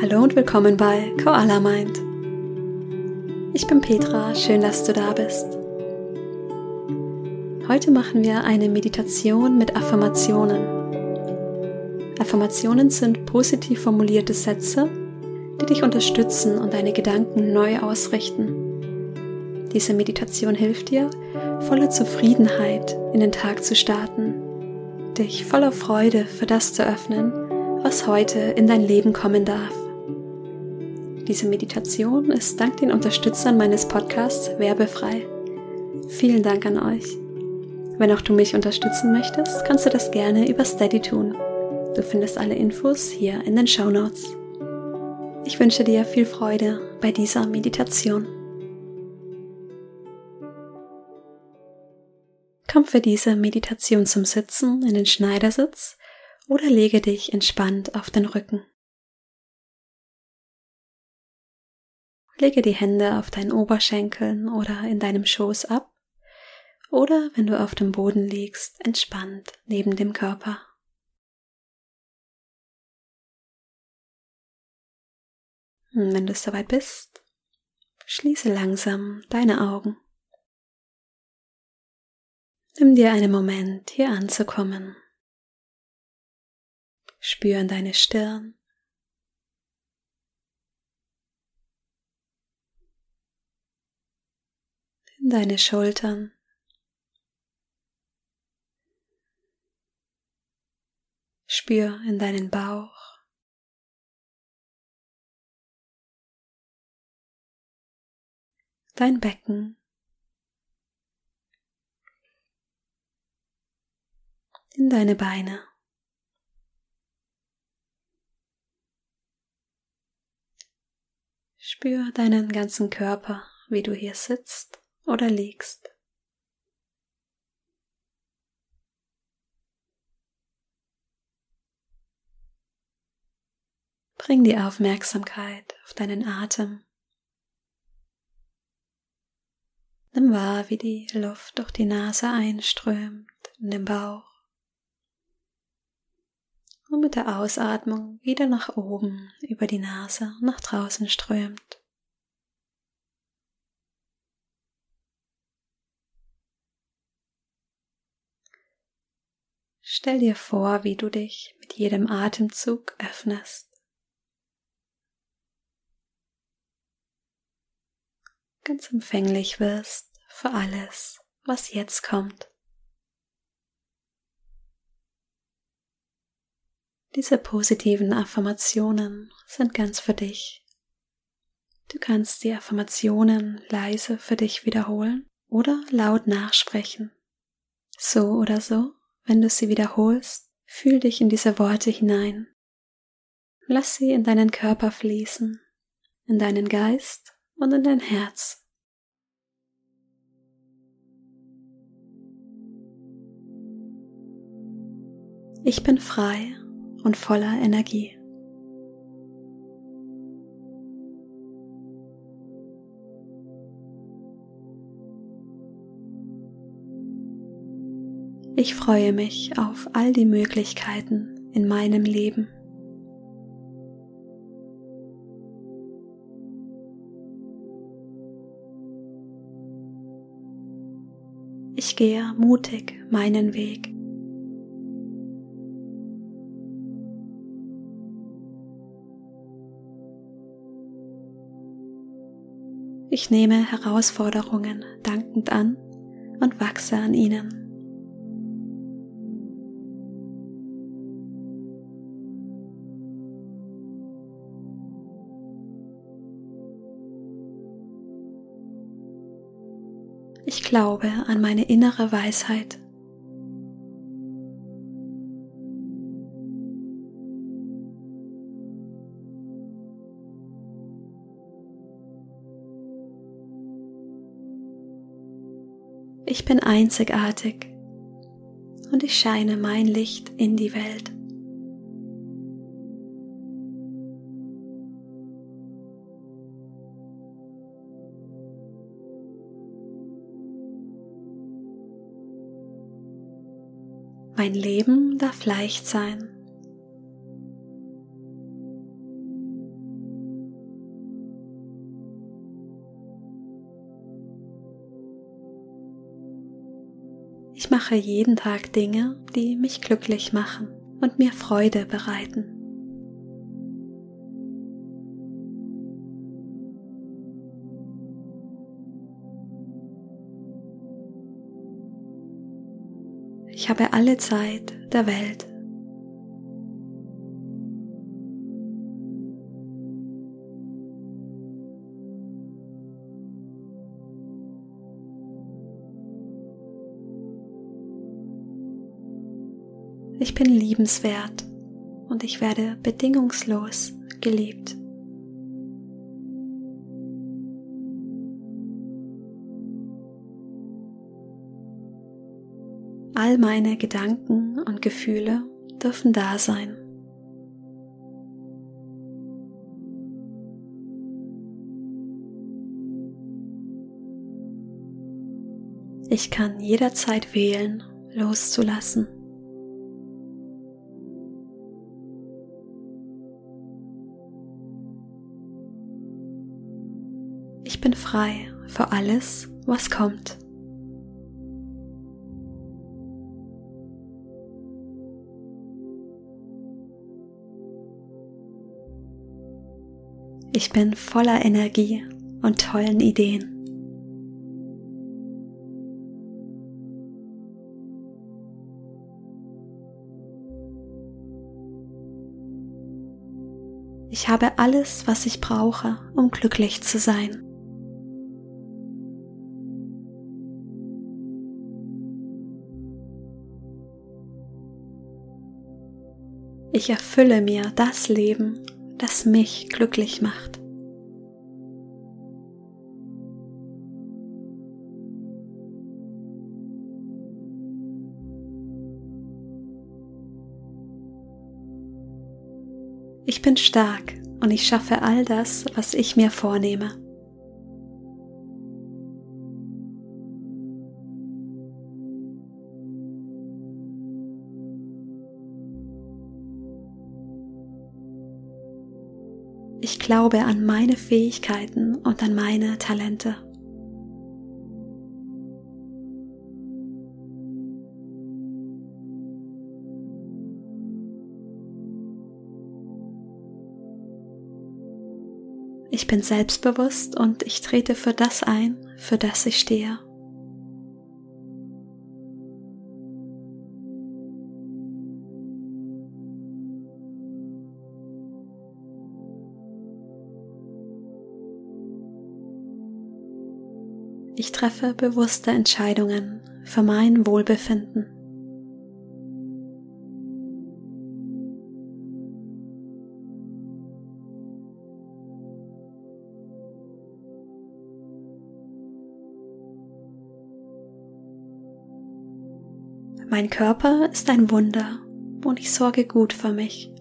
Hallo und willkommen bei Koala Mind. Ich bin Petra, schön, dass du da bist. Heute machen wir eine Meditation mit Affirmationen. Affirmationen sind positiv formulierte Sätze, die dich unterstützen und deine Gedanken neu ausrichten. Diese Meditation hilft dir, voller Zufriedenheit in den Tag zu starten, dich voller Freude für das zu öffnen, was heute in dein Leben kommen darf. Diese Meditation ist dank den Unterstützern meines Podcasts werbefrei. Vielen Dank an euch. Wenn auch du mich unterstützen möchtest, kannst du das gerne über Steady tun. Du findest alle Infos hier in den Show Notes. Ich wünsche dir viel Freude bei dieser Meditation. Komm für diese Meditation zum Sitzen in den Schneidersitz oder lege dich entspannt auf den Rücken. Lege die Hände auf deinen Oberschenkeln oder in deinem Schoß ab oder wenn du auf dem Boden liegst, entspannt neben dem Körper. Und wenn du soweit bist, schließe langsam deine Augen. Nimm dir einen Moment, hier anzukommen. Spür in deine Stirn deine Schultern. Spür in deinen Bauch. Dein Becken. In deine Beine. Spür deinen ganzen Körper, wie du hier sitzt oder liegst. Bring die Aufmerksamkeit auf deinen Atem. Nimm wahr, wie die Luft durch die Nase einströmt in den Bauch und mit der Ausatmung wieder nach oben über die Nase nach draußen strömt. Stell dir vor, wie du dich mit jedem Atemzug öffnest. Ganz empfänglich wirst für alles, was jetzt kommt. Diese positiven Affirmationen sind ganz für dich. Du kannst die Affirmationen leise für dich wiederholen oder laut nachsprechen. So oder so wenn du sie wiederholst, fühl dich in diese Worte hinein. Lass sie in deinen Körper fließen, in deinen Geist und in dein Herz. Ich bin frei und voller Energie. Ich freue mich auf all die Möglichkeiten in meinem Leben. Ich gehe mutig meinen Weg. Ich nehme Herausforderungen dankend an und wachse an ihnen. Ich glaube an meine innere Weisheit. Ich bin einzigartig und ich scheine mein Licht in die Welt. Mein Leben darf leicht sein. Ich mache jeden Tag Dinge, die mich glücklich machen und mir Freude bereiten. Ich habe alle Zeit der Welt. Ich bin liebenswert und ich werde bedingungslos geliebt. All meine Gedanken und Gefühle dürfen da sein. Ich kann jederzeit wählen, loszulassen. Ich bin frei für alles, was kommt. Ich bin voller Energie und tollen Ideen. Ich habe alles, was ich brauche, um glücklich zu sein. Ich erfülle mir das Leben, das mich glücklich macht. Ich bin stark und ich schaffe all das, was ich mir vornehme. Ich glaube an meine Fähigkeiten und an meine Talente. Ich bin selbstbewusst und ich trete für das ein, für das ich stehe. Ich treffe bewusste Entscheidungen für mein Wohlbefinden. Mein Körper ist ein Wunder und ich sorge gut für mich.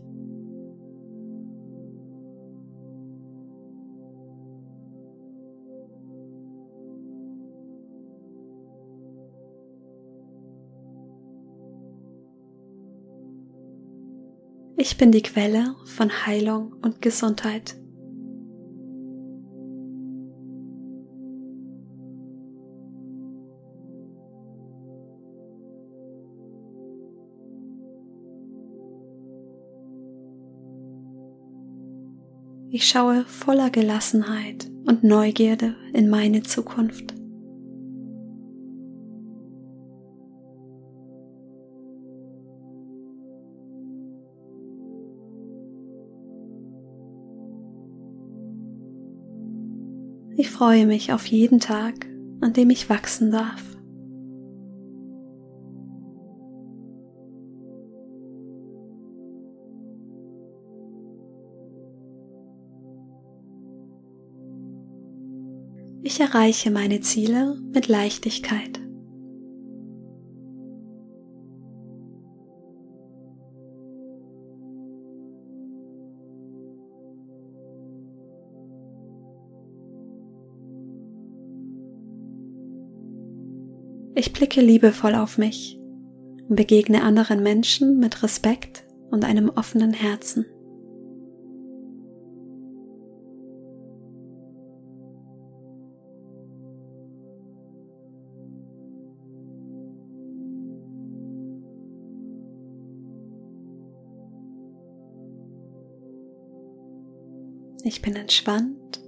Ich bin die Quelle von Heilung und Gesundheit. Ich schaue voller Gelassenheit und Neugierde in meine Zukunft. Ich freue mich auf jeden Tag, an dem ich wachsen darf. Ich erreiche meine Ziele mit Leichtigkeit. Ich blicke liebevoll auf mich und begegne anderen Menschen mit Respekt und einem offenen Herzen. Ich bin entspannt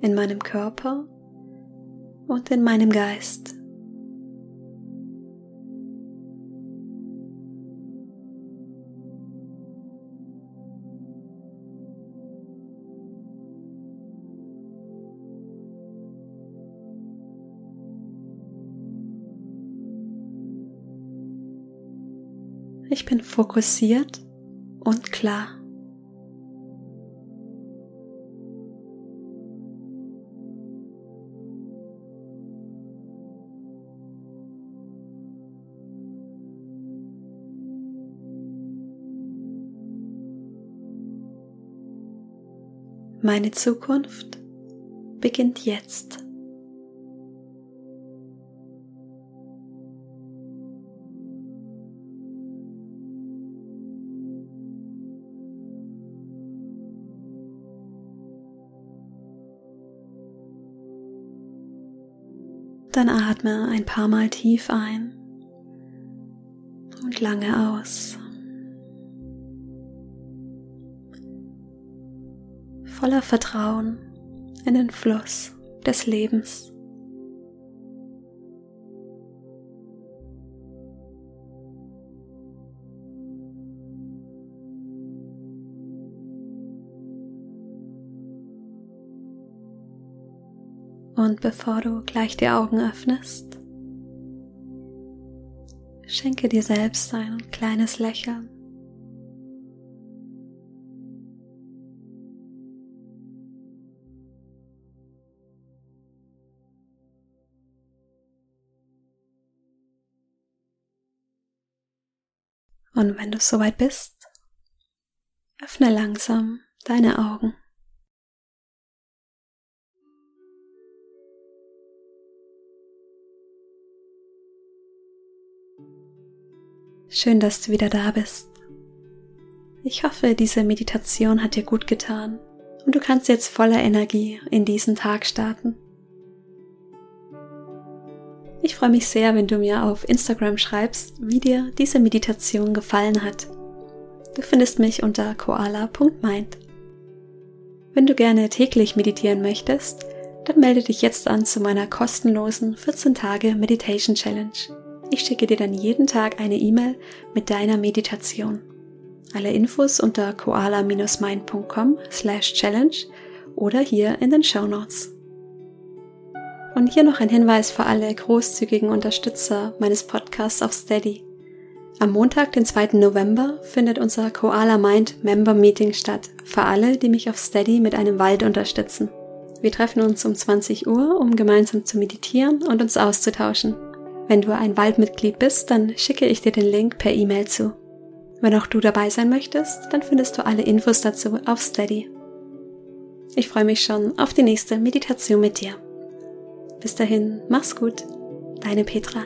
in meinem Körper und in meinem Geist. Ich bin fokussiert und klar. Meine Zukunft beginnt jetzt. Dann atme ein paar Mal tief ein und lange aus. Voller Vertrauen in den Fluss des Lebens. Und bevor du gleich die Augen öffnest, schenke dir selbst ein kleines Lächeln. Und wenn du soweit bist, öffne langsam deine Augen. Schön, dass du wieder da bist. Ich hoffe, diese Meditation hat dir gut getan und du kannst jetzt voller Energie in diesen Tag starten. Ich freue mich sehr, wenn du mir auf Instagram schreibst, wie dir diese Meditation gefallen hat. Du findest mich unter koala.mind. Wenn du gerne täglich meditieren möchtest, dann melde dich jetzt an zu meiner kostenlosen 14 Tage Meditation Challenge. Ich schicke dir dann jeden Tag eine E-Mail mit deiner Meditation. Alle Infos unter koala-mind.com slash challenge oder hier in den Show Notes. Und hier noch ein Hinweis für alle großzügigen Unterstützer meines Podcasts auf Steady. Am Montag, den 2. November, findet unser Koala Mind Member Meeting statt, für alle, die mich auf Steady mit einem Wald unterstützen. Wir treffen uns um 20 Uhr, um gemeinsam zu meditieren und uns auszutauschen. Wenn du ein Waldmitglied bist, dann schicke ich dir den Link per E-Mail zu. Wenn auch du dabei sein möchtest, dann findest du alle Infos dazu auf Steady. Ich freue mich schon auf die nächste Meditation mit dir. Bis dahin, mach's gut, deine Petra.